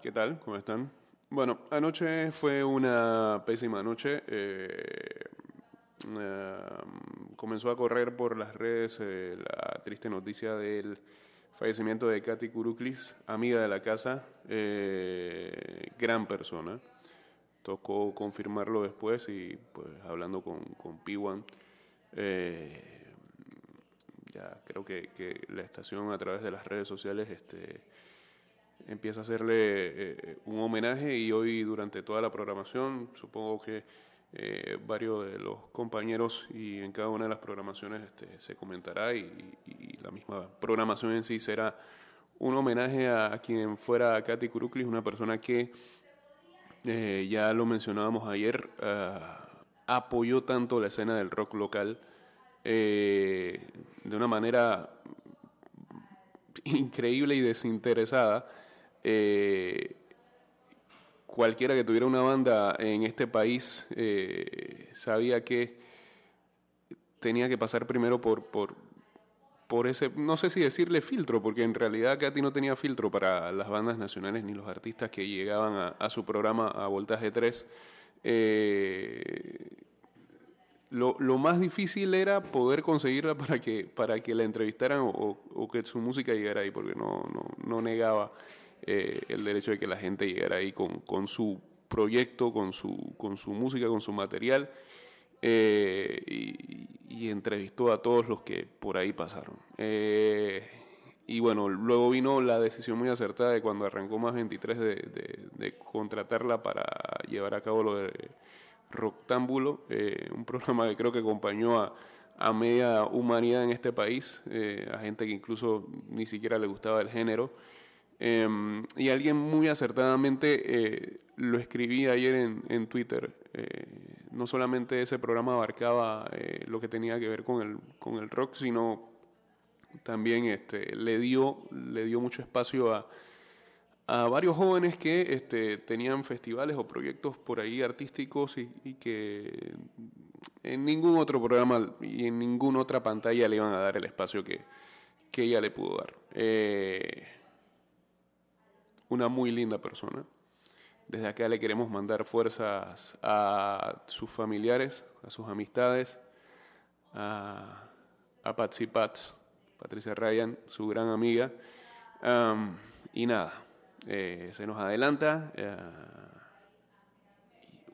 ¿qué tal? ¿Cómo están? Bueno, anoche fue una pésima noche. Eh, eh, comenzó a correr por las redes eh, la triste noticia del fallecimiento de Katy Kuruklis, amiga de la casa, gran persona. Tocó confirmarlo después y pues hablando con, con P1, ya creo que, que, la estación a través de las redes sociales este, empieza a hacerle eh, un homenaje y hoy durante toda la programación supongo que eh, varios de los compañeros y en cada una de las programaciones este, se comentará y, la misma programación en sí será un homenaje a, quien fuera Katy Kuruklis, una persona que eh, ya lo mencionábamos ayer, ah, apoyó tanto la escena del rock local de una manera increíble y desinteresada eh, cualquiera que tuviera una banda en este país eh, sabía que tenía que pasar primero por, por, ese, no sé si decirle filtro, porque en realidad Katy no tenía filtro para las bandas nacionales ni los artistas que llegaban a, su programa a Voltaje 3. Eh, lo, más difícil era poder conseguirla para que, para que la entrevistaran o, que su música llegara ahí, porque no, no, no negaba eh, el derecho de que la gente llegara ahí con, con, su proyecto, con su, con su música, con su material, eh, y, entrevistó a todos los que por ahí pasaron. Eh, y bueno, luego vino la decisión muy acertada de cuando arrancó Más 23 de, de, contratarla para llevar a cabo lo de Roctámbulo, un programa que creo que acompañó a, a media humanidad en este país, a gente que incluso ni siquiera le gustaba el género. Em, y alguien muy acertadamente eh, lo escribí ayer en, en Twitter. Eh, no solamente ese programa abarcaba eh, lo que tenía que ver con el, con el rock, sino también este, le, dio, le dio mucho espacio a, a varios jóvenes que este, tenían festivales o proyectos por ahí artísticos y, que en ningún otro programa y en ninguna otra pantalla le iban a dar el espacio que, que ella le pudo dar. Una muy linda persona. Desde acá le queremos mandar fuerzas a sus familiares, a sus amistades, a, a Patsy Pats, Patricia Ryan, su gran amiga. y nada, eh, se nos adelanta eh,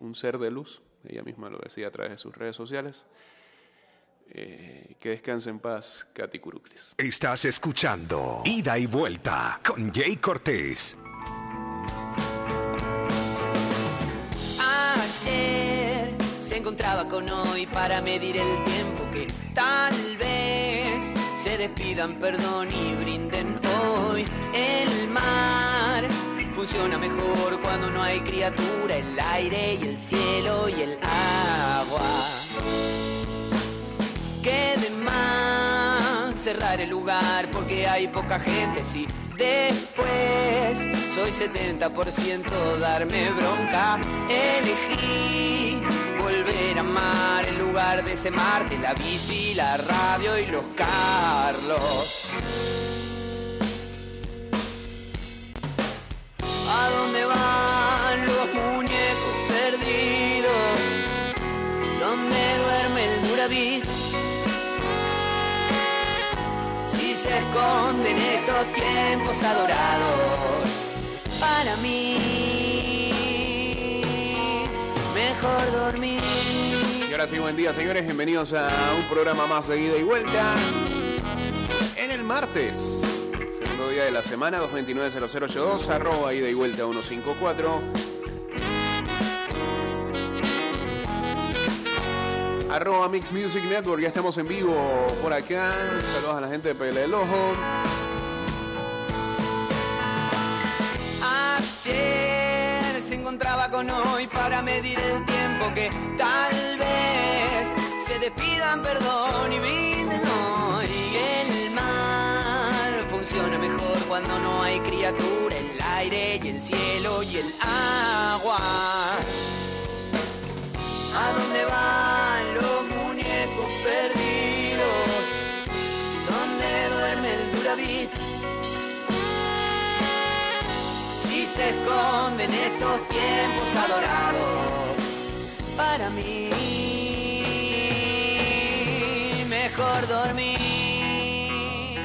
un ser de luz, ella misma lo decía a través de sus redes sociales. Eh, que descanse en paz, Katy Kuruklis. Estás escuchando Ida y Vuelta con Jay Cortés. Encontraba con hoy para medir el tiempo que tal vez se despidan, perdón y brinden hoy. El mar funciona mejor cuando no hay criatura, el aire y el cielo y el agua. Que de más cerrar el lugar porque hay poca gente, sí. Después soy 70% darme bronca, elegí volver a amar en lugar de ese Marte, la bici, la radio y los Carlos. ¿A dónde van los muñecos perdidos? ¿Dónde duerme el Duravit? Si se esconden estos tiempos adorados para mí dormir. Y ahora sí, buen día, señores. Bienvenidos a un programa más de ida y vuelta. En el martes, segundo día de la semana, 229-0082, arroba ida y vuelta 154. Arroba Mix Music Network, ya estamos en vivo por acá. Saludos a la gente de Pele del Ojo. Encontraba con hoy para medir el tiempo que tal vez se despidan perdón y brinden hoy. El mar funciona mejor cuando no hay criatura, el aire y el cielo y el agua. ¿A dónde van los muñecos perdidos? ¿Dónde duerme el Duravit? Se esconden estos tiempos adorados. Para mí, mejor dormir.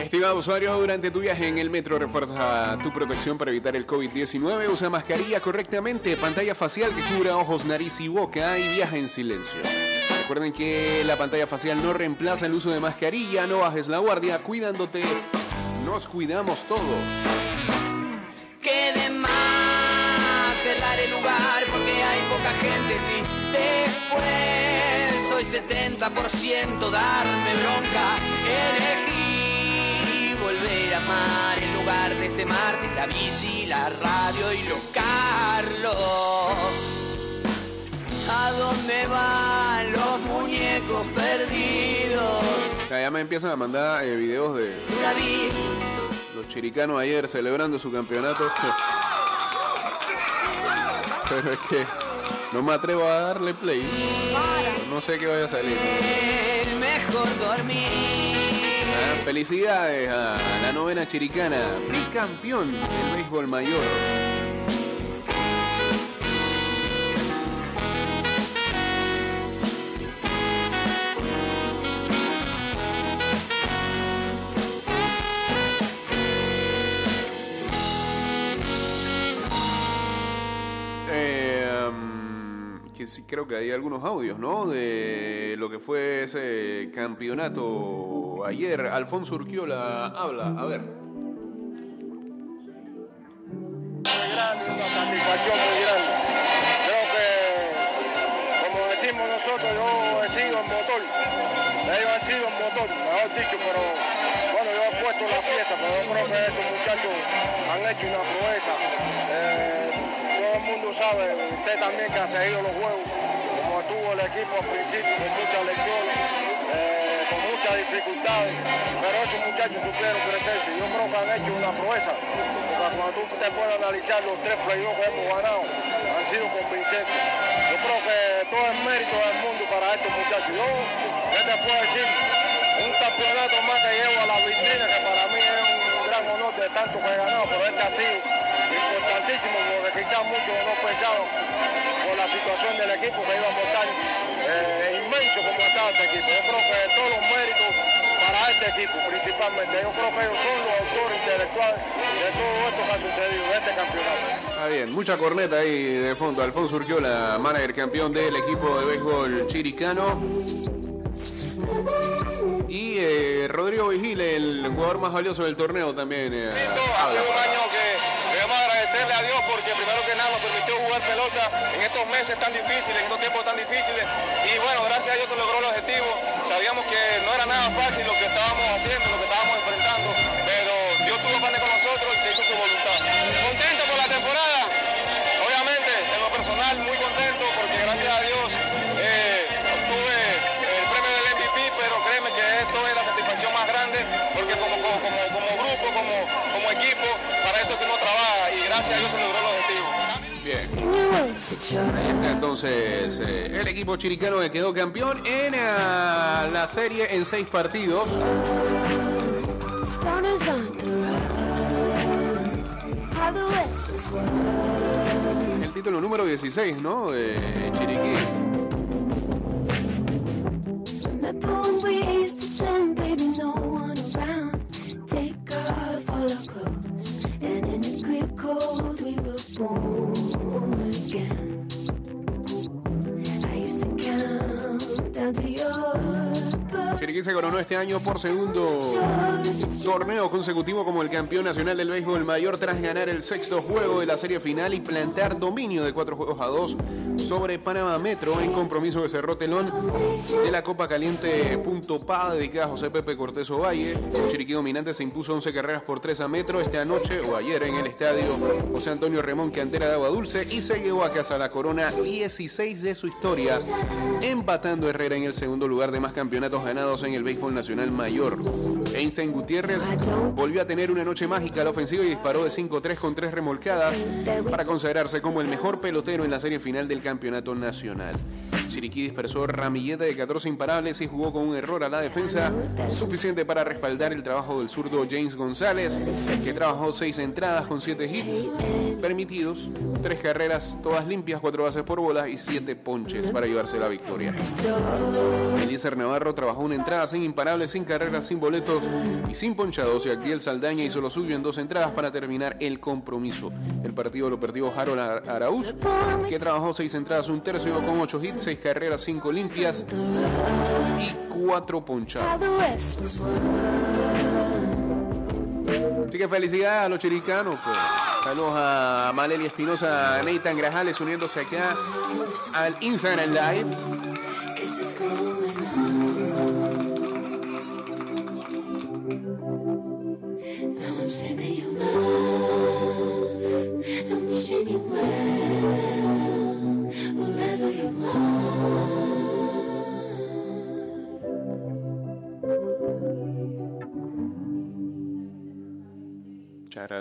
Estimado usuario, durante tu viaje en el metro refuerza tu protección para evitar el COVID-19, usa mascarilla correctamente, pantalla facial que cubra ojos, nariz y boca y viaja en silencio. Recuerden que la pantalla facial no reemplaza el uso de mascarilla, no bajes la guardia, cuidándote, nos cuidamos todos. Poca gente, sí. Después soy 70% darme bronca, elegí volver a amar en lugar de ese Marte, la bici, la radio y los Carlos. ¿A dónde van los muñecos perdidos? Ya me empiezan a mandar eh, videos de los chiricanos ayer celebrando su campeonato. Pero es que no me atrevo a darle play. No sé qué vaya a salir. mejor dormir. Ah, Felicidades a la novena chiricana, bicampeón del béisbol mayor. Que sí, creo que hay algunos audios, ¿no? De lo que fue ese campeonato ayer. Alfonso Urquiola habla, a ver. una satisfacción muy grande. Creo que, como decimos nosotros, yo he sido el motor, ellos han sido el motor, mejor dicho, pero bueno, yo he puesto la pieza, pero yo creo que esos muchachos han hecho una proeza. Eh, todo el mundo sabe, usted también que ha seguido los juegos, como estuvo el equipo al principio, con muchas lesiones. eh, con muchas dificultades, pero esos muchachos supieron crecerse. Yo creo que han hecho una proeza, porque cuando tú te puedes analizar los tres playoffs que hemos ganado, han sido convincentes. Yo creo que todo el mérito del mundo para estos muchachos. Yo, ¿qué te puedo decir? Un campeonato más que llevo a la vitrina, que para mí es un gran honor de tanto que he ganado, pero este ha sido importantísimo, porque quizás muchos no pensaban por la situación del equipo que íbamos a estar eh, inmenso como estaba este equipo. Yo creo que todos los méritos para este equipo principalmente. Yo creo que ellos son los autores intelectuales de todo esto que ha sucedido, de este campeonato. Está bien, mucha corneta ahí de fondo. Alfonso Urquiola, manager campeón del equipo de béisbol chiricano. Y eh, Rodrigo Vigile, el jugador más valioso del torneo también. eh, Ha sido habla. un año agradecerle a Dios porque primero que nada nos permitió jugar pelota en estos meses tan difíciles, en estos tiempos tan difíciles. Y bueno, gracias a Dios se logró el objetivo. Sabíamos que no era nada fácil lo que estábamos haciendo, lo que estábamos enfrentando, pero Dios tuvo planes con nosotros y se hizo su voluntad. Contento por la temporada, obviamente, en lo personal muy contento porque gracias a Dios eh, obtuve el premio del MVP, pero créeme que esto es la satisfacción más grande porque como, grupo, como, como equipo, para esto que uno trabaja gracias a Dios se logró el objetivo. Bien. Entonces, eh, el equipo chiricano que quedó campeón en eh, la serie en seis partidos. El título número 16, ¿no? De Chiriquí. We were born again. I used to count down to your. Chiriquí coronó este año por segundo torneo consecutivo como el campeón nacional del béisbol mayor tras ganar el sexto juego de la serie final y plantear dominio de cuatro juegos a dos sobre Panamá Metro en compromiso que cerró telón de la Copa Caliente Punto Pa dedicada a José Pepe Cortés Ovalle. Chiriquí dominante se impuso 11 carreras por 3 a Metro esta noche o ayer en el estadio José Antonio Remón Cantera de Agua Dulce y se llevó a casa la corona 16 de su historia empatando Herrera en el segundo lugar de más campeonatos ganados en el béisbol nacional mayor. Einstein Gutiérrez volvió a tener una noche mágica a la ofensiva y disparó de 5-3 con 3 remolcadas para consagrarse como el mejor pelotero en la serie final del campeonato nacional. Chiriquí dispersó ramillete de 14 imparables y jugó con un error a la defensa suficiente para respaldar el trabajo del zurdo James González, que trabajó 6 entradas con 7 hits permitidos, 3 carreras todas limpias, 4 bases por bola y 7 ponches para llevarse la victoria. Eliezer Navarro trabajó una entrada sin imparables, sin carreras, sin boletos y sin ponchados y Agdiel Saldaña hizo lo suyo en dos entradas para terminar el compromiso. El partido lo perdió Harold Arauz, que trabajó 6 entradas, un tercio con 8 hits, 6 Carreras 5 limpias y 4 ponchados. Así que felicidades a los chiricanos. Pues. Saludos a Maleli Espinosa, a Nathan Grajales uniéndose acá al Instagram Live.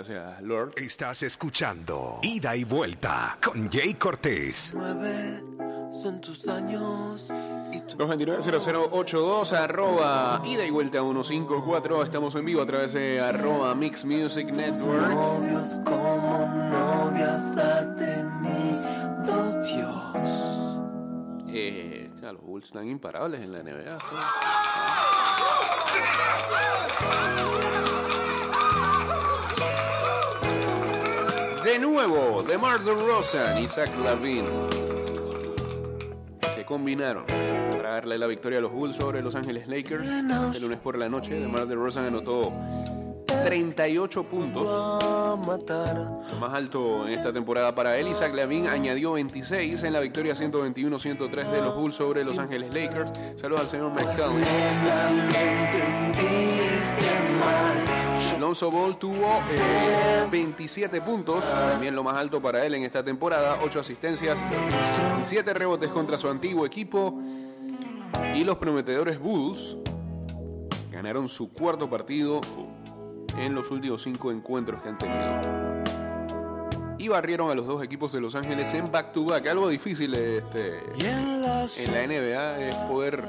Gracias, Lord. Estás escuchando Ida y Vuelta con Jay Cortés. Nueve son tus años y tu 229-0082, arroba ida y vuelta 154. Estamos en vivo a través de arroba Mix Music Network. novios como novias ha tenido Dios. Eh, ya, los Bulls están imparables en la NBA. De nuevo, DeMar DeRozan y Zach Lavin se combinaron para darle la victoria a los Bulls sobre Los Ángeles Lakers. El lunes por la noche, DeMar DeRozan anotó 38 puntos, más alto en esta temporada para él. Isaac Lavin añadió 26 en la victoria 121-103 de los Bulls sobre Los Ángeles Lakers. Saludos al señor McCallum. Lonzo Ball tuvo eh, 27 puntos, también lo más alto para él en esta temporada, 8 asistencias, 7 rebotes contra su antiguo equipo. Y los prometedores Bulls ganaron su cuarto partido en los últimos 5 encuentros que han tenido. Y barrieron a los dos equipos de Los Ángeles en back-to-back. Algo difícil este, en la NBA es poder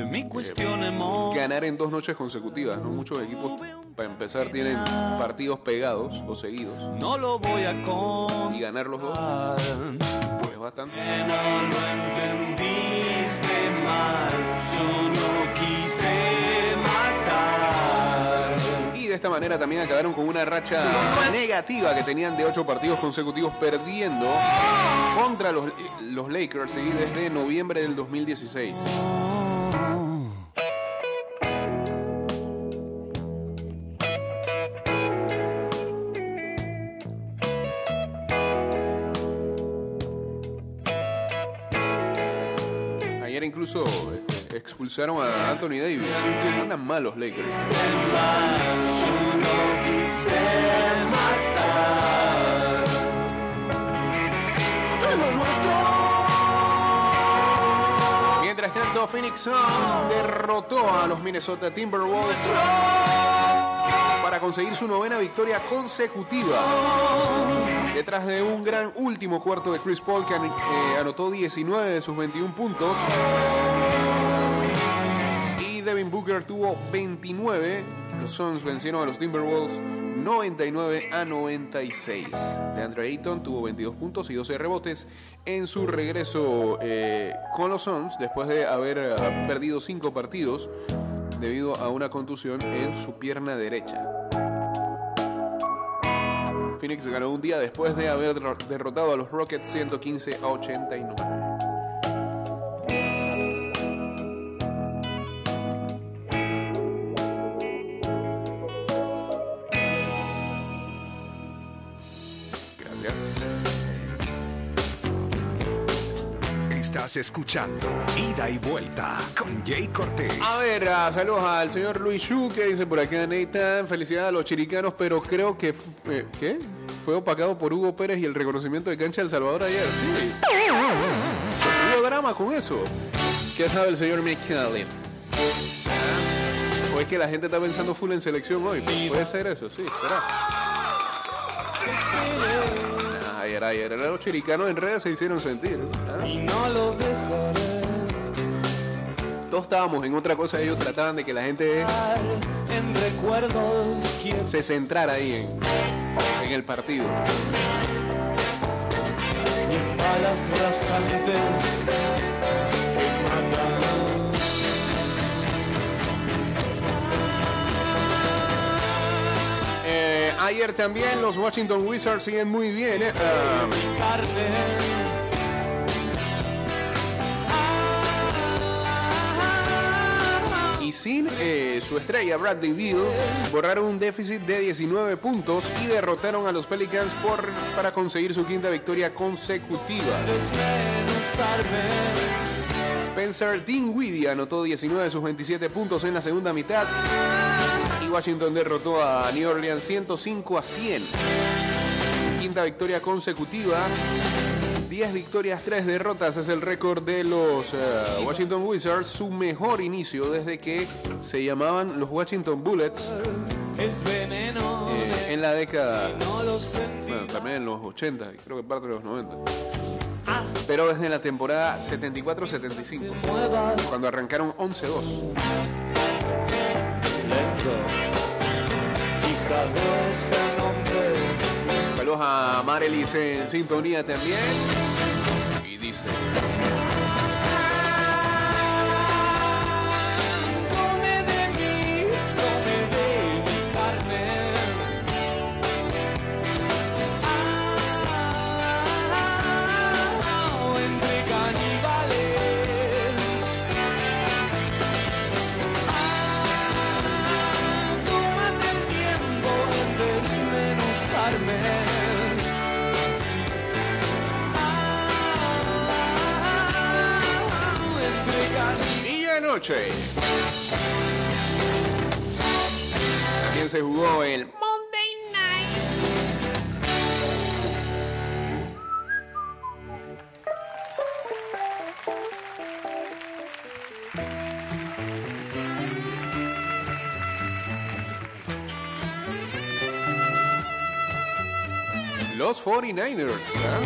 de mi cuestión amor. ganar en dos noches consecutivas. ¿no? Muchos equipos, para empezar, tienen partidos pegados o seguidos. No lo voy a con. Y ganar los dos pues bastante. No lo entendiste mal. Yo no quise matar. Y de esta manera también acabaron con una racha negativa que tenían de ocho partidos consecutivos perdiendo contra los, los Lakers ¿sí? desde noviembre del 2016. Expulsaron a Anthony Davis. Andan mal los Lakers. Mientras tanto, Phoenix Suns derrotó a los Minnesota Timberwolves para conseguir su novena victoria consecutiva. Detrás de un gran último cuarto de Chris Paul que eh, anotó 19 de sus 21 puntos. Booker tuvo 29. Los Suns vencieron a los Timberwolves 99 a 96. DeAndre Ayton tuvo 22 puntos y 12 rebotes en su regreso eh, con los Suns después de haber eh, perdido 5 partidos debido a una contusión en su pierna derecha. Phoenix ganó un día después de haber derro- derrotado a los Rockets 115 a 89. Estás escuchando Ida y Vuelta con Jay Cortés. A ver, ah, saludos al señor Luis Yu que dice por acá Nathan, felicidades a los chiricanos, pero creo que eh, ¿qué? Fue opacado por Hugo Pérez y el reconocimiento de cancha del Salvador ayer. Sí. Hubo drama con eso. ¿Qué sabe el señor McCallum? ¿O es que la gente está pensando full en selección hoy? Puede ser eso, sí, espera. Ayer, ayer. Los chiricanos en redes se hicieron sentir. y no lo dejaré Todos estábamos en otra cosa. Ellos trataban de que la gente en recuerdos quiero se centrara ahí en, en el partido. y balas rasantes ayer también los Washington Wizards siguen muy bien. eh. Y sin eh, su estrella Bradley Beal, borraron un déficit de 19 puntos y derrotaron a los Pelicans por, para conseguir su quinta victoria consecutiva. Spencer Dinwiddie anotó 19 de sus 27 puntos en la segunda mitad Washington derrotó a New Orleans 105 a 100. Quinta victoria consecutiva. 10 victorias, 3 derrotas es el récord de los eh, Washington Wizards, su mejor inicio desde que se llamaban los Washington Bullets es veneno eh, en la década, bueno, también en los 80 y creo que parte de los 90, haz pero desde la temporada 74-75, muevas cuando arrancaron 11-2. Saludos a Marelis en sintonía también. Y dice. Anoche. También se jugó el Monday Night. Los 49ers. ¿ah?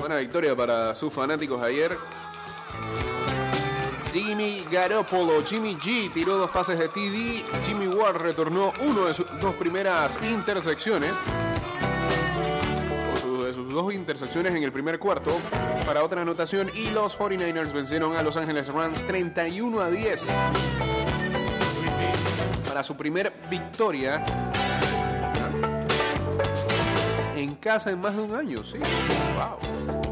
Buena victoria para sus fanáticos ayer. Jimmy Garoppolo, Jimmy G tiró dos pases de TD. Jimmy Ward retornó uno de sus dos primeras intersecciones. De sus dos intersecciones en el primer cuarto para otra anotación. Y los 49ers vencieron a Los Ángeles Rams 31 a 10. Para su primer victoria en casa en más de un año, sí. Wow.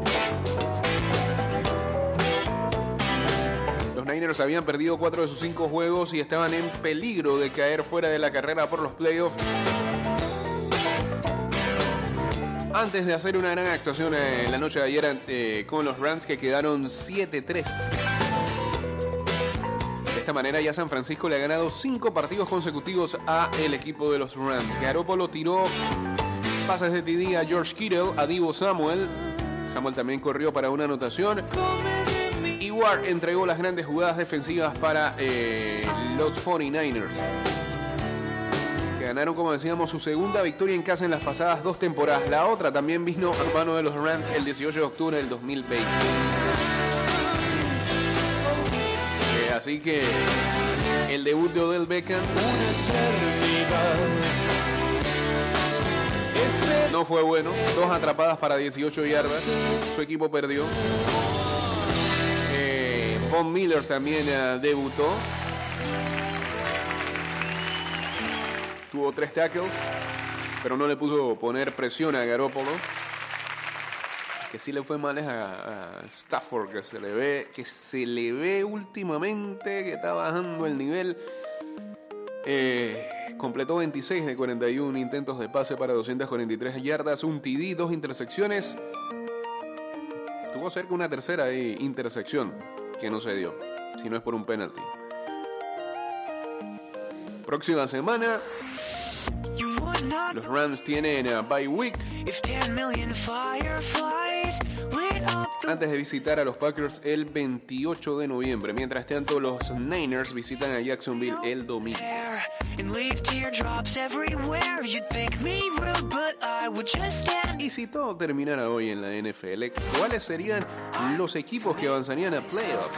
Niners habían perdido cuatro de sus cinco juegos y estaban en peligro de caer fuera de la carrera por los playoffs. Antes de hacer una gran actuación en la noche de ayer eh, con los Rams que quedaron 7-3. De esta manera ya San Francisco le ha ganado cinco partidos consecutivos a el equipo de los Rams. Garoppolo tiró pases de TD a George Kittle, a Divo Samuel. Samuel también corrió para una anotación. Ward entregó las grandes jugadas defensivas para eh, los 49ers. Que ganaron, como decíamos, su segunda victoria en casa en las pasadas dos temporadas. La otra también vino a mano de los Rams el 18 de octubre del 2020. Eh, así que el debut de Odell Beckham no fue bueno. Dos atrapadas para 18 yardas. Su equipo perdió. Eh, Von Miller también eh, debutó. Tuvo tres tackles, pero no le puso poner presión a Garópolo. Que sí le fue mal es a, Stafford, que se le ve, que se le ve últimamente que está bajando el nivel. Eh, completó 26 de 41 intentos de pase para 243 yardas, un TD, dos intersecciones. Tuvo cerca una tercera ahí, intersección que no se dio, si no es por un penalti. Próxima semana Los Rams tienen a bye week antes de visitar a los Packers el 28 de noviembre. Mientras tanto, los Niners visitan a Jacksonville el domingo. Y si todo terminara hoy en la NFL, ¿cuáles serían los equipos que avanzarían a playoff?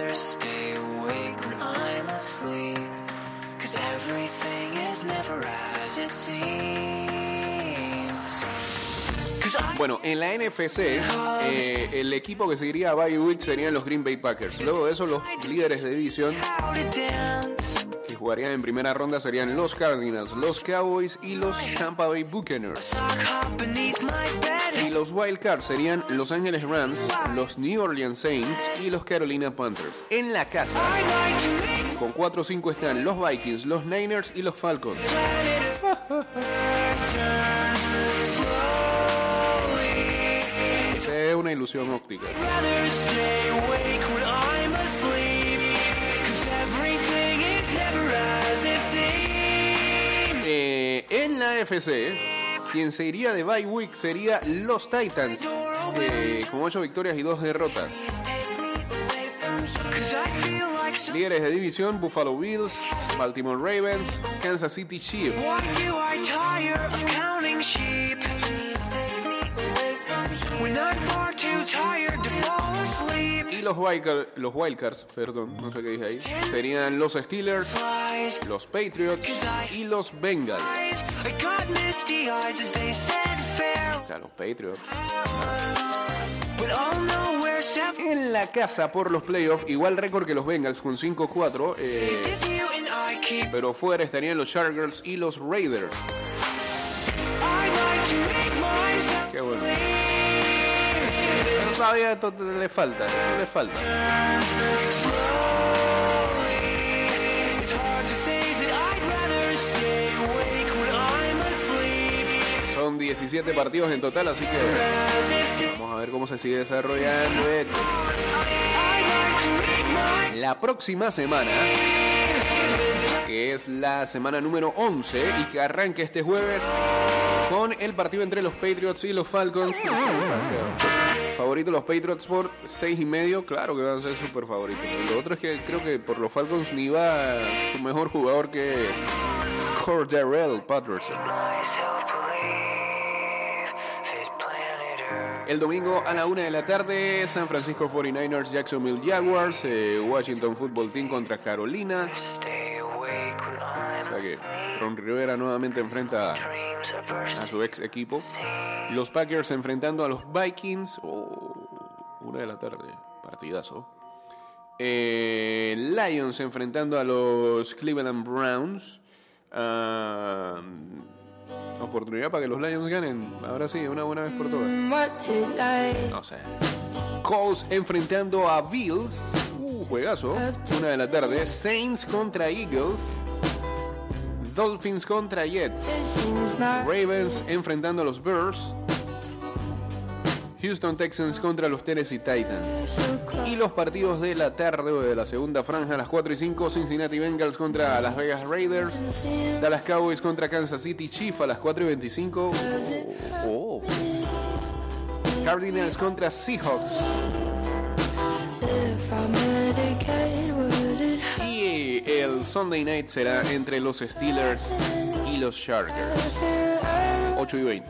that I'm asleep. Cause everything is never as it seems. Cause I Bueno, en la NFC, eh, el equipo que seguiría a bye week serían los Green Bay Packers. Luego de eso, los líderes de división jugarían en primera ronda serían los Cardinals, los Cowboys y los Tampa Bay Buccaneers. Y los Wild Cards serían Los Angeles Rams, los New Orleans Saints y los Carolina Panthers. En la casa, con 4 o 5 están los Vikings, los Niners y los Falcons. Es una ilusión óptica. La FC, quien se iría de bye week sería los Titans, eh, con 8 victorias y 2 derrotas. Líderes de división, Buffalo Bills, Baltimore Ravens, Kansas City Chiefs. Y los, Wildcar- los Wildcards, perdón, no sé qué dije ahí, serían los Steelers, los Patriots y los Bengals. O sea, los Patriots. En la casa por los playoffs, igual récord que los Bengals con 5-4, eh, pero fuera estarían los Chargers y los Raiders. Qué bueno. Todavía to- le falta, le falta. Son 17 partidos en total, así que vamos a ver cómo se sigue desarrollando esto. La próxima semana, que es la semana número 11 y que arranca este jueves con el partido entre los Patriots y los Falcons. Favorito los Patriots por 6 y medio, claro que van a ser súper favoritos. Lo otro es que creo que por los Falcons ni va su mejor jugador que Cordarrelle Patterson. El domingo a la una de la tarde, San Francisco 49ers, Jacksonville Jaguars, eh, Washington Football Team contra Carolina. Que Ron Rivera nuevamente enfrenta a su ex equipo. Los Packers enfrentando a los Vikings. Oh, una de la tarde, partidazo. Eh, Lions enfrentando a los Cleveland Browns. Ah, oportunidad para que los Lions ganen. Ahora sí, una buena vez por todas. No sé. Colts enfrentando a Bills. Uh, juegazo. Una de la tarde. Saints contra Eagles. Dolphins contra Jets. Ravens enfrentando a los Bears. Houston Texans contra los Tennessee Titans. Y los partidos de la tarde o de la segunda franja a las 4 y 5. Cincinnati Bengals contra Las Vegas Raiders. Dallas Cowboys contra Kansas City Chiefs a las 4 y 25. Oh. Cardinals contra Seahawks. Sunday night será entre los Steelers y los Chargers. 8 y 20.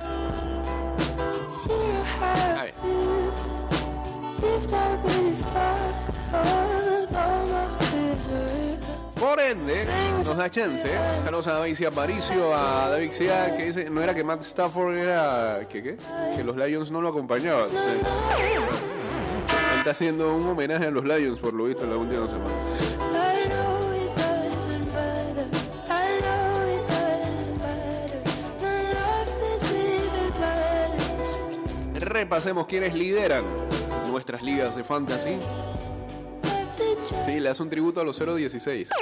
A ver. If I really thought all my misery Por ende, nos da chance. Saludos a David Aparicio, a David Cia, que dice, no era que Matt Stafford era, ¿qué qué? Que los Lions no lo acompañaban. Él está haciendo un homenaje a los Lions, por lo visto, en la última semana. Repasemos quiénes lideran nuestras ligas de fantasy. Sí, le hace un tributo a los 016. ¿Eh?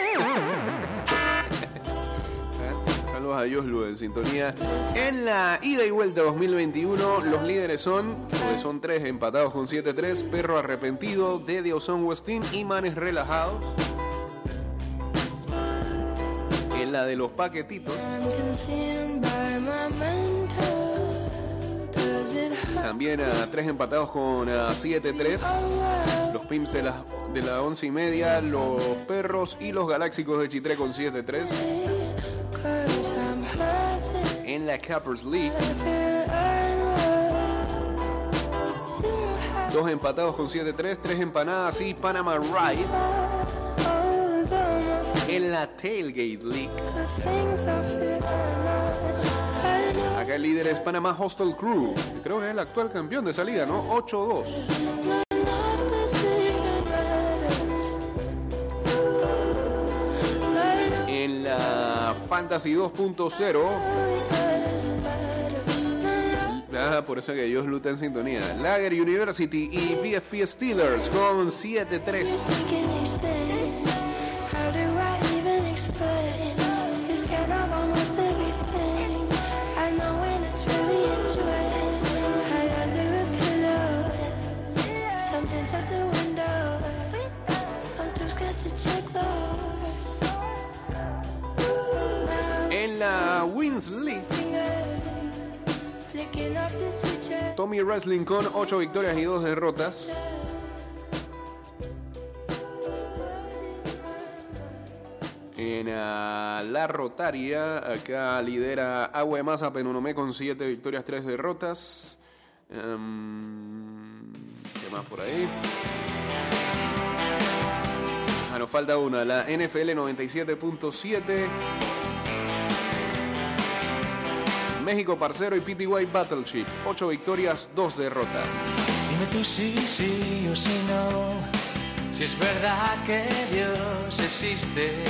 Saludos a Yoslu en sintonía. En la ida y vuelta 2021, los líderes son, pues son tres empatados con 7-3, Perro Arrepentido, Dede Ozón Westin y Manes Relajados. En la de los paquetitos, también a tres empatados con ah, 7-3. Los Pimps de la, de la once y media, los Perros y los Galáxicos de Chitré con 7-3. Cause I'm hurting. En la Cappers League, dos empatados con 7-3, tres empanadas y Panama Ride. En la Tailgate League, el líder es Panamá Hostel Crew. Creo que es el actual campeón de salida, ¿no? 8-2. None of this even matters. I know En la Fantasy 2.0, it doesn't matter. None of ah, por eso que ellos lutan en sintonía. Lager University y VFP Steelers con 7-3. Tommy Wrestling con 8 victorias y 2 derrotas. En ah, la Rotaria, acá lidera Agua de Penunomé con 7 victorias, 3 derrotas. Em, ¿Qué más por ahí? Ah, nos falta una, la NFL 97.7. México Parcero y PTY Battleship. 8 victorias, 2 derrotas. Dime tú sí, sí o sí no. Si es verdad que Dios existe.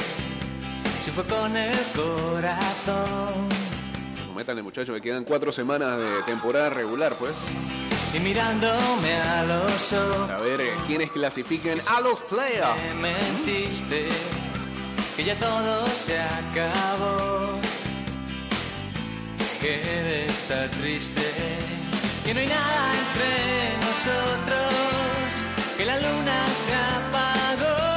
Si fue con el corazón. Métanle muchachos, que quedan 4 semanas de temporada regular, pues. Y mirándome a los ojos. A ver eh, quiénes clasifiquen a los playoffs. Me mentiste. Que ya todo se acabó. Que estar triste. Que no hay nada entre nosotros. Que la luna se apagó.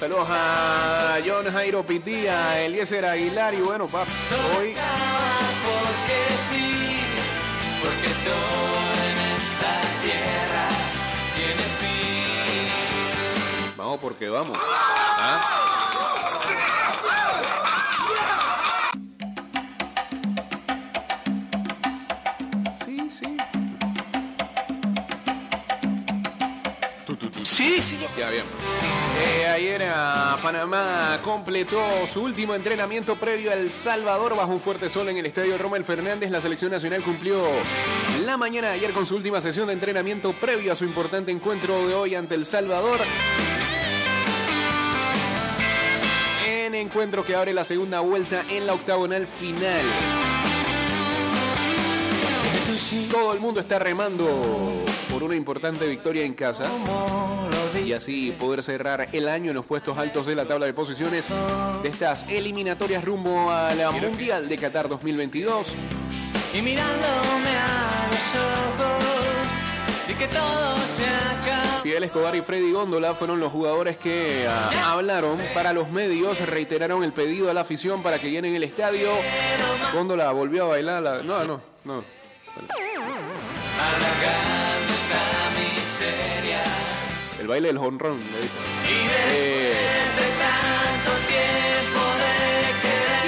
Saludos a John Jairo Pitía, Eliezer Aguilar y bueno, paps, hoy porque sí, porque todo en esta tierra tiene fin. vamos porque vamos. ¿Ah? Ya bien. Eh, ayer a Panamá completó su último entrenamiento previo al Salvador bajo un fuerte sol en el estadio Romel Fernández. La selección nacional cumplió la mañana de ayer con su última sesión de entrenamiento previo a su importante encuentro de hoy ante El Salvador. En encuentro que abre la segunda vuelta en la octagonal final. Todo el mundo está remando por una importante victoria en casa y así poder cerrar el año en los puestos altos de la tabla de posiciones de estas eliminatorias rumbo a la Mundial de Qatar 2022. Y mirándome a los ojos, y que todo se acaba. Fidel Escobar y Freddy Góndola fueron los jugadores que ah, hablaron para los medios, reiteraron el pedido a la afición para que llenen el estadio. Góndola volvió a bailar. la- No, no, no. El baile del honrón, después Eh,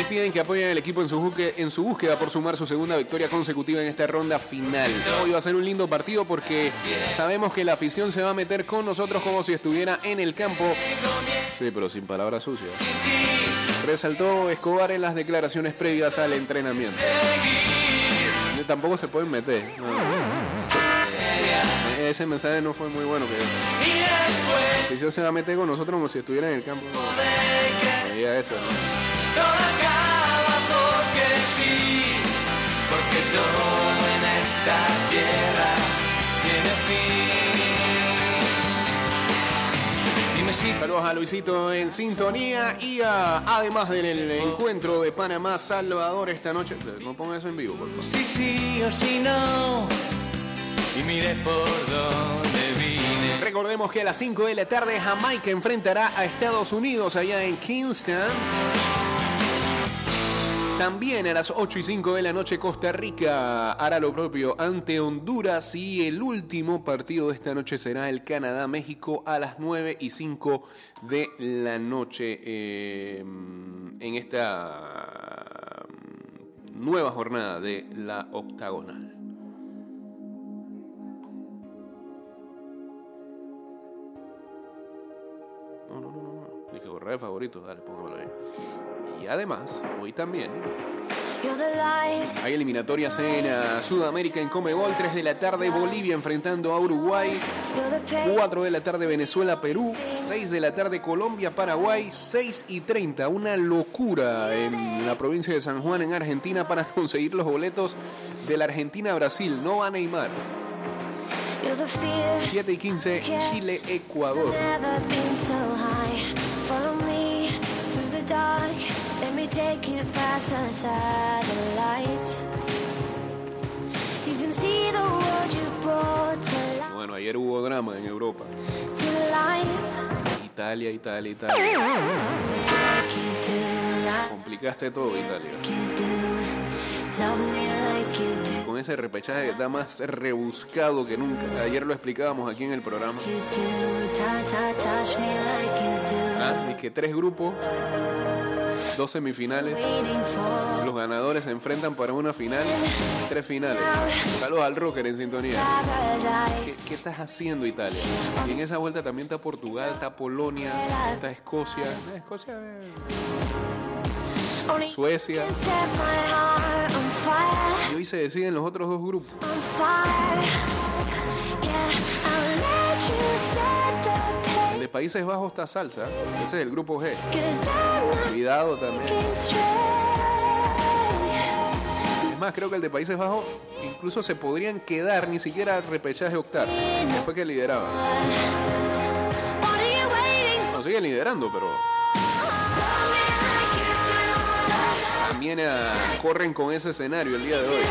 y piden que apoyen al equipo en su, en su búsqueda por sumar su segunda victoria consecutiva en esta ronda final. Hoy va a ser un lindo partido porque sabemos que la afición se va a meter con nosotros como si estuviera en el campo. Sí, pero sin palabras sucias. Resaltó Escobar en las declaraciones previas al entrenamiento. Tampoco se pueden meter. no. Eh, ese mensaje no fue muy bueno. Que Y después si se va a meter con nosotros como si estuviera en el campo. No, diga eso, ¿no? porque sí, porque todo en esta tierra tiene fin. Si Saludos a Luisito en sintonía y a, además del encuentro de Panamá Salvador esta noche. No ponga eso en vivo, por favor. sí, sí o si no, y mire por dónde vine. Recordemos que a las 5 de la tarde Jamaica enfrentará a Estados Unidos allá en Kingston. También a las 8 y 5 de la noche Costa Rica hará lo propio ante Honduras y el último partido de esta noche será el Canadá-México a las 9 y 5 de la noche eh, en esta mm, nueva jornada de la octagonal. No, no, no, no. Dije borrar de favoritos, dale, póngamelo ahí. Y además, hoy también hay eliminatorias en Sudamérica en Comebol, 3 de la tarde. Bolivia enfrentando a Uruguay, You're the pain. 4 de la tarde Venezuela, Perú, 6 de la tarde Colombia, Paraguay, 6 y 30, una locura en la provincia de San Juan en Argentina para conseguir los boletos de la Argentina-Brasil, no va Neymar, You're the fear. 7 y 15 Chile-Ecuador. The dark. Let me take you past the satellites. You can see the world you brought to life. Bueno, ayer hubo drama en Europa. To life. Italia, Italia, Italia. Complicaste todo, Italia. Con ese repechaje que está más rebuscado que nunca. Ayer lo explicábamos aquí en el programa. Y que tres grupos, dos semifinales. Los ganadores se enfrentan para una final, tres finales. Saludos al rocker en sintonía. ¿Qué, qué estás haciendo Italia? Y en esa vuelta también está Portugal, está Polonia, está Escocia. Eh, Escocia, eh, Suecia. Y hoy se deciden los otros dos grupos. Países Bajos está salsa. Ese es el grupo G. Cuidado también. Es más, creo que el de Países Bajos incluso se podrían quedar ni siquiera al repechaje octavo. Después que lideraban. No, siguen liderando, pero también ah, corren con ese escenario el día de hoy.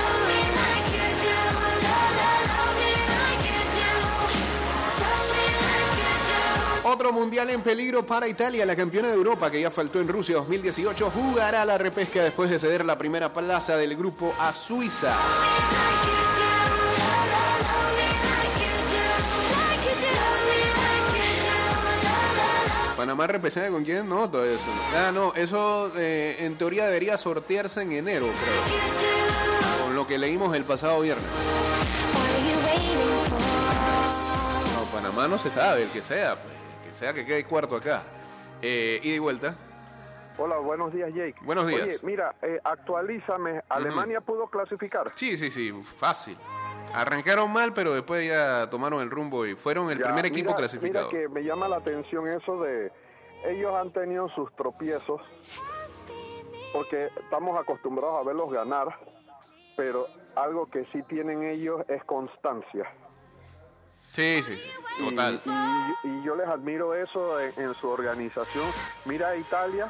Otro mundial en peligro para Italia, la campeona de Europa que ya faltó en Rusia 2018, jugará la repesca después de ceder la primera plaza del grupo a Suiza. Panamá repechaje con quién? No, todo eso. Ah, no, eso eh, en teoría debería sortearse en enero, creo. Con lo que leímos el pasado viernes. No, Panamá no se sabe, el que sea, pues, que sea que quede cuarto acá. Eh, ida y vuelta. Hola, buenos días, Jake. Buenos días. Oye, mira, eh, actualízame. ¿Alemania pudo clasificar? Sí, sí, sí, fácil. Arrancaron mal, pero después ya tomaron el rumbo y fueron el Ya, primer equipo mira, clasificado. Mira que me llama la atención eso de... Ellos han tenido sus tropiezos porque estamos acostumbrados a verlos ganar, pero algo que sí tienen ellos es constancia. Sí, sí, sí, total. Y, yo les admiro eso en, su organización. Mira Italia,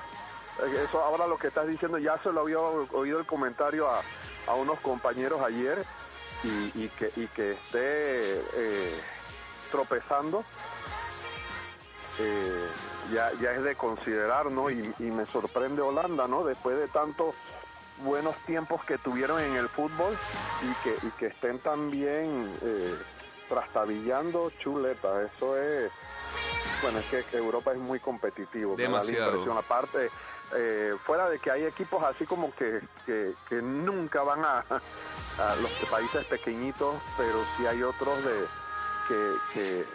eh, eso ahora lo que estás diciendo, ya se lo había oído el comentario a, a unos compañeros ayer y, y que, esté eh, tropezando. eh, ya, ya es de considerar, ¿no? Y, me sorprende Holanda, ¿no? Después de tantos buenos tiempos que tuvieron en el fútbol y que, y que estén también eh, trastabillando chuleta. Eso es, bueno, es que, que Europa es muy competitivo. la Demasiado. impresión. Aparte, eh, fuera de que hay equipos así como que, que, que nunca van a, a los países pequeñitos, pero sí hay otros de que, que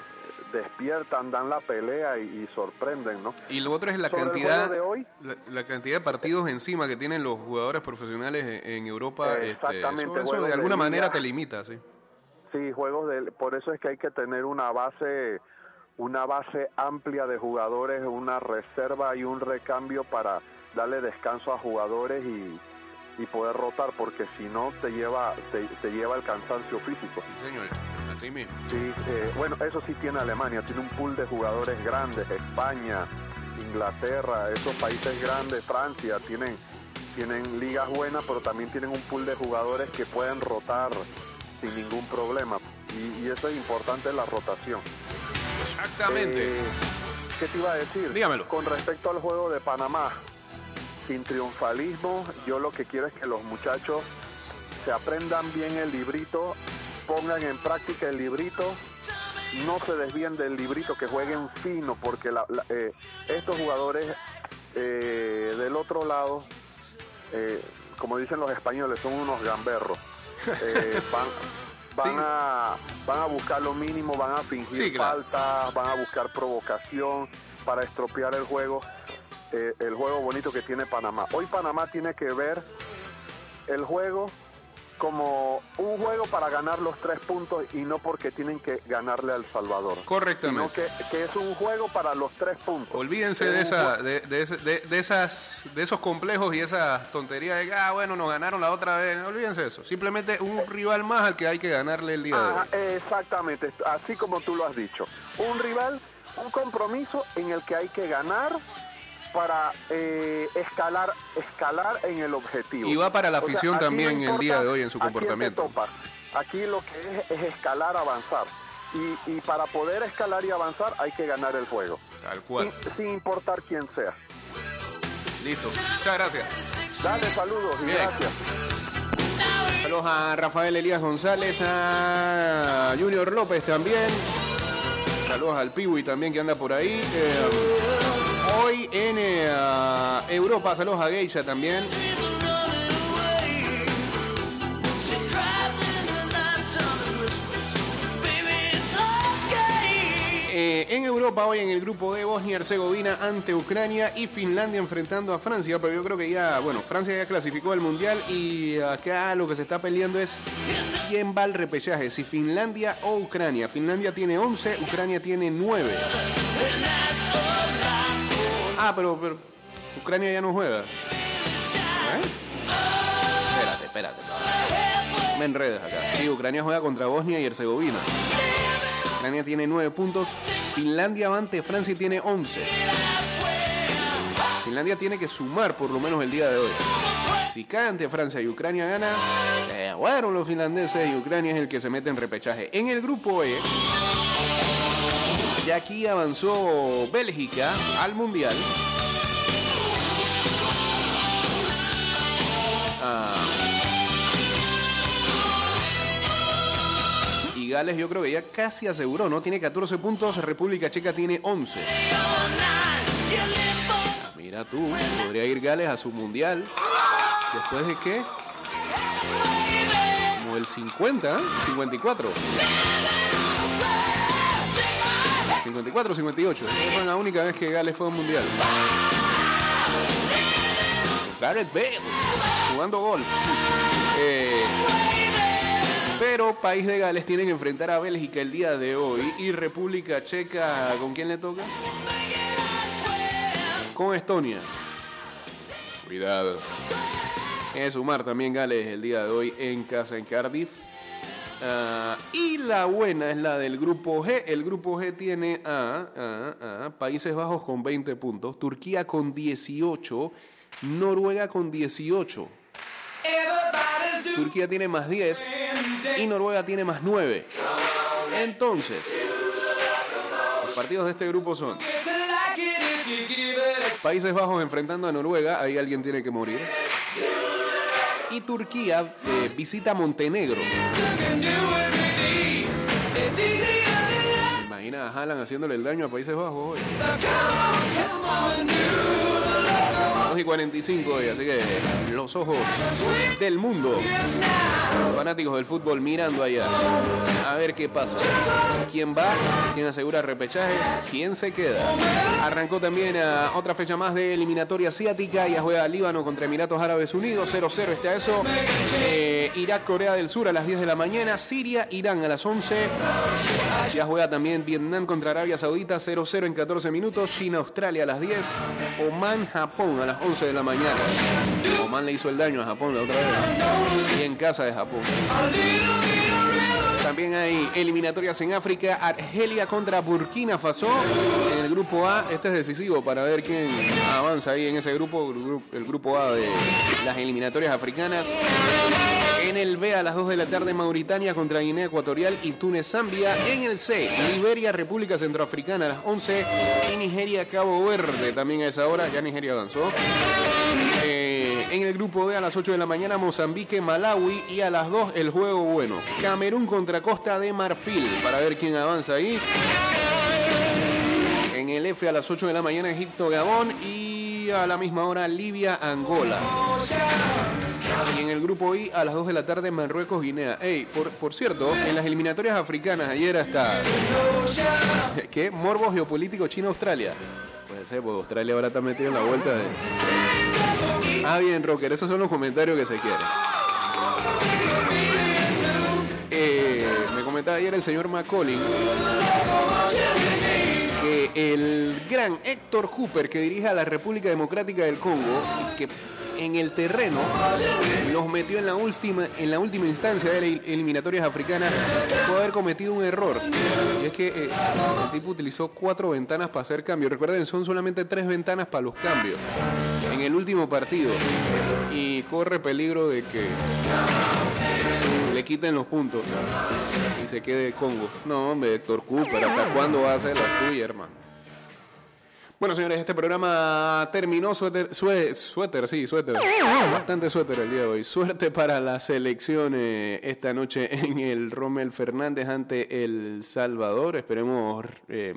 despiertan, dan la pelea y, y sorprenden, ¿no? Y lo otro es la Sobre cantidad de hoy. la, la cantidad de partidos encima que tienen los jugadores profesionales en, en Europa. este, eso, de alguna manera te limita, sí. Sí, juegos de, por eso es que hay que tener una base, una base amplia de jugadores, una reserva y un recambio para darle descanso a jugadores y, y poder rotar, porque si no te lleva, te, te lleva el cansancio físico. Sí, señor. Así mismo. Sí, eh, bueno, eso sí tiene Alemania, tiene un pool de jugadores grandes, España, Inglaterra, esos países grandes, Francia, tienen, tienen ligas buenas, pero también tienen un pool de jugadores que pueden rotar sin ningún problema. Y, y eso es importante, la rotación. Exactamente. Eh, ¿Qué te iba a decir? Dígamelo. Con respecto al juego de Panamá, sin triunfalismo, yo lo que quiero es que los muchachos se aprendan bien el librito, pongan en práctica el librito, no se desvíen del librito, que jueguen fino, porque la- la- eh, estos jugadores eh, del otro lado, eh, como dicen los españoles, son unos gamberros. Eh, van, van, Sí. a, van a buscar lo mínimo, van a fingir Sí, claro. van a buscar provocación para estropear el juego, eh, el juego bonito que tiene Panamá. Hoy Panamá tiene que ver el juego como un juego para ganar los tres puntos y no porque tienen que ganarle al Salvador. Sino Correctamente. que, que es un juego para los tres puntos. Olvídense Es de, esa, de, de de- esas, de esos complejos y esas tonterías de que, ah, bueno, nos ganaron la otra vez. Olvídense de eso. Simplemente un rival más al que hay que ganarle el día de hoy. exactamente, así como tú lo has dicho. Un rival, un compromiso en el que hay que ganar para eh, escalar escalar en el objetivo. Y va para la O sea, afición no también el día de hoy en su comportamiento. Aquí lo que es es escalar, avanzar. Y, y para poder escalar y avanzar hay que ganar el juego. Tal cual. Sin, sin importar quién sea. Listo. Muchas gracias. Dale saludos y Bien. gracias. Saludos a Rafael Elías González, a Junior López también. Saludos al Piwi también que anda por ahí. Eh, hoy en eh, Europa, saludos a Geisha también. Eh, en Europa hoy en el grupo de Bosnia Herzegovina ante Ucrania y Finlandia enfrentando a Francia, pero yo creo que ya, bueno, Francia ya clasificó al Mundial y acá lo que se está peleando es quién va al repechaje, si Finlandia o Ucrania. Finlandia tiene 11, Ucrania tiene 9. Ah, pero, pero Ucrania ya no juega. ¿Eh? Espérate, espérate. Me enredas acá. Sí, Ucrania juega contra Bosnia y Herzegovina. Ucrania tiene 9 puntos. Finlandia va ante Francia y tiene 11. Finlandia tiene que sumar por lo menos el día de hoy. Si cae ante Francia y Ucrania gana, bueno, los finlandeses y Ucrania es el que se mete en repechaje. En el grupo E, ya aquí avanzó Bélgica al Mundial. Ah. Y Gales yo creo que ya casi aseguró, ¿no? Tiene 14 puntos, República Checa tiene 11. Ah, Mira tú, podría ir Gales a su mundial. ¿Después de qué? Como el 50, ¿eh? 54. 54, 58. Esa fue la única vez que Gales fue a un mundial. Gareth Bale, jugando golf. Eh, pero País de Gales tiene que enfrentar a Bélgica el día de hoy y República Checa, ¿con quién le toca? Con Estonia. Cuidado. Que sumar también Gales el día de hoy en casa en Cardiff. Ah, y la buena es la del grupo G. El grupo G tiene a, Países Bajos con 20 puntos, Turquía con 18, Noruega con 18. Turquía tiene más 10 y Noruega tiene más 9. Entonces, los partidos de este grupo son Países Bajos enfrentando a Noruega, ahí alguien tiene que morir. Y Turquía eh, visita Montenegro. Imagina a Haaland haciéndole el daño a Países Bajos hoy. 2 y 45 hoy, así que los ojos del mundo, fanáticos del fútbol mirando allá, a ver qué pasa. ¿Quién va? ¿Quién asegura repechaje? ¿Quién se queda? Arrancó también a otra fecha más de eliminatoria asiática, ya juega Líbano contra Emiratos Árabes Unidos, 0-0 está eso. Eh, Irak, Corea del Sur a las 10 de la mañana, Siria, Irán a las 11. Ya juega también Vietnam contra Arabia Saudita, 0-0 en 14 minutos. China, Australia a las 10. Oman, Japón a las 11 de la mañana. Oman le hizo el daño a Japón la otra vez. Y en casa de Japón. También hay eliminatorias en África. Argelia contra Burkina Faso en el grupo A. Este es decisivo para ver quién avanza ahí en ese grupo, el gru- el grupo A de las eliminatorias africanas. En el B a las 2 de la tarde Mauritania contra Guinea Ecuatorial y Túnez Zambia. En el C Liberia República Centroafricana a las 11 y Nigeria Cabo Verde también a esa hora. Ya Nigeria avanzó. Eh, en el grupo D a las 8 de la mañana Mozambique, Malawi y a las 2 el juego bueno. Camerún contra Costa de Marfil para ver quién avanza ahí. En el F a las 8 de la mañana Egipto, Gabón y a la misma hora Libia, Angola. Y en el grupo I a las 2 de la tarde Marruecos, Guinea. Ey, por, por cierto, en las eliminatorias africanas ayer hasta... ¿Qué? Morbo geopolítico China-Australia. Ser, porque Australia ahora está metido en la vuelta de... Ah, bien, Rocker, esos son los comentarios que se quieren. Eh, me comentaba ayer el señor Macaulay que el gran Héctor Cooper, que dirige a la República Democrática del Congo, que en el terreno los metió en la última, en la última instancia de las eliminatorias africanas, puede haber cometido un error. Y es que eh, el tipo utilizó cuatro ventanas para hacer cambios. Recuerden, son solamente tres ventanas para los cambios en el último partido. Y corre peligro de que le quiten los puntos y se quede Congo. No, hombre, Héctor Cooper, ¿hasta cuándo va a ser la tuya, hermano? Bueno, señores, este programa terminó. Suéter, sue- suéter, sí, suéter. Bastante suéter el día de hoy. Suerte para la selección eh, esta noche en el Rommel Fernández ante El Salvador. Esperemos eh,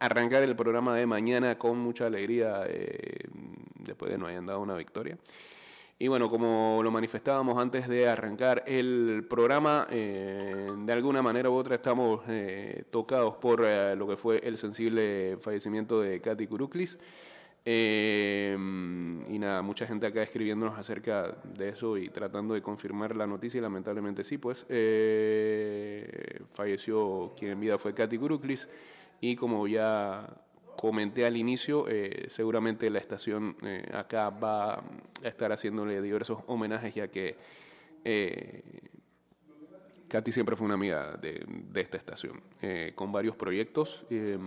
arrancar el programa de mañana con mucha alegría eh, después de no hayan dado una victoria. Y bueno, como lo manifestábamos antes de arrancar el programa, eh, de alguna manera u otra estamos eh, tocados por eh, lo que fue el sensible fallecimiento de Katy Kuruklis. Eh, y nada, mucha gente acá escribiéndonos acerca de eso y tratando de confirmar la noticia y lamentablemente sí, pues eh, falleció quien en vida fue Katy Kuruklis y como ya comenté al inicio, eh, seguramente la estación eh, acá va a estar haciéndole diversos homenajes ya que eh, Katy siempre fue una amiga de, de esta estación, eh, con varios proyectos eh,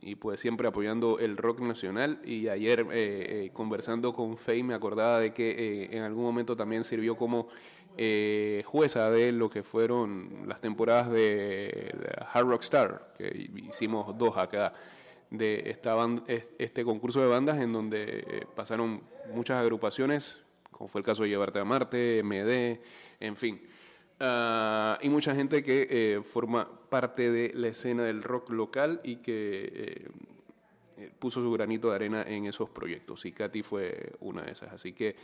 y pues siempre apoyando el rock nacional. Y ayer eh, conversando con Faye me acordaba de que en algún momento también sirvió como eh, jueza de lo que fueron las temporadas de Hard Rock Star, que hicimos dos acá de esta este concurso de bandas en donde eh, pasaron muchas agrupaciones, como fue el caso de Llevarte a Marte, MD, en fin. Ah, y mucha gente que eh, forma parte de la escena del rock local y que eh, eh, puso su granito de arena en esos proyectos. Y Katy fue una de esas. Así que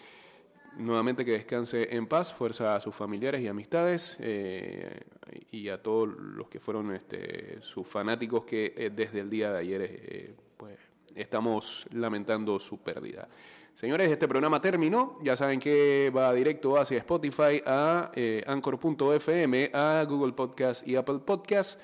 nuevamente que descanse en paz, fuerza a sus familiares y amistades eh, y a todos los que fueron este, sus fanáticos que eh, desde el día de ayer eh, pues, estamos lamentando su pérdida. Señores, este programa terminó. Ya saben que va directo hacia Spotify, a eh, Anchor.fm, a Google Podcast y Apple Podcast.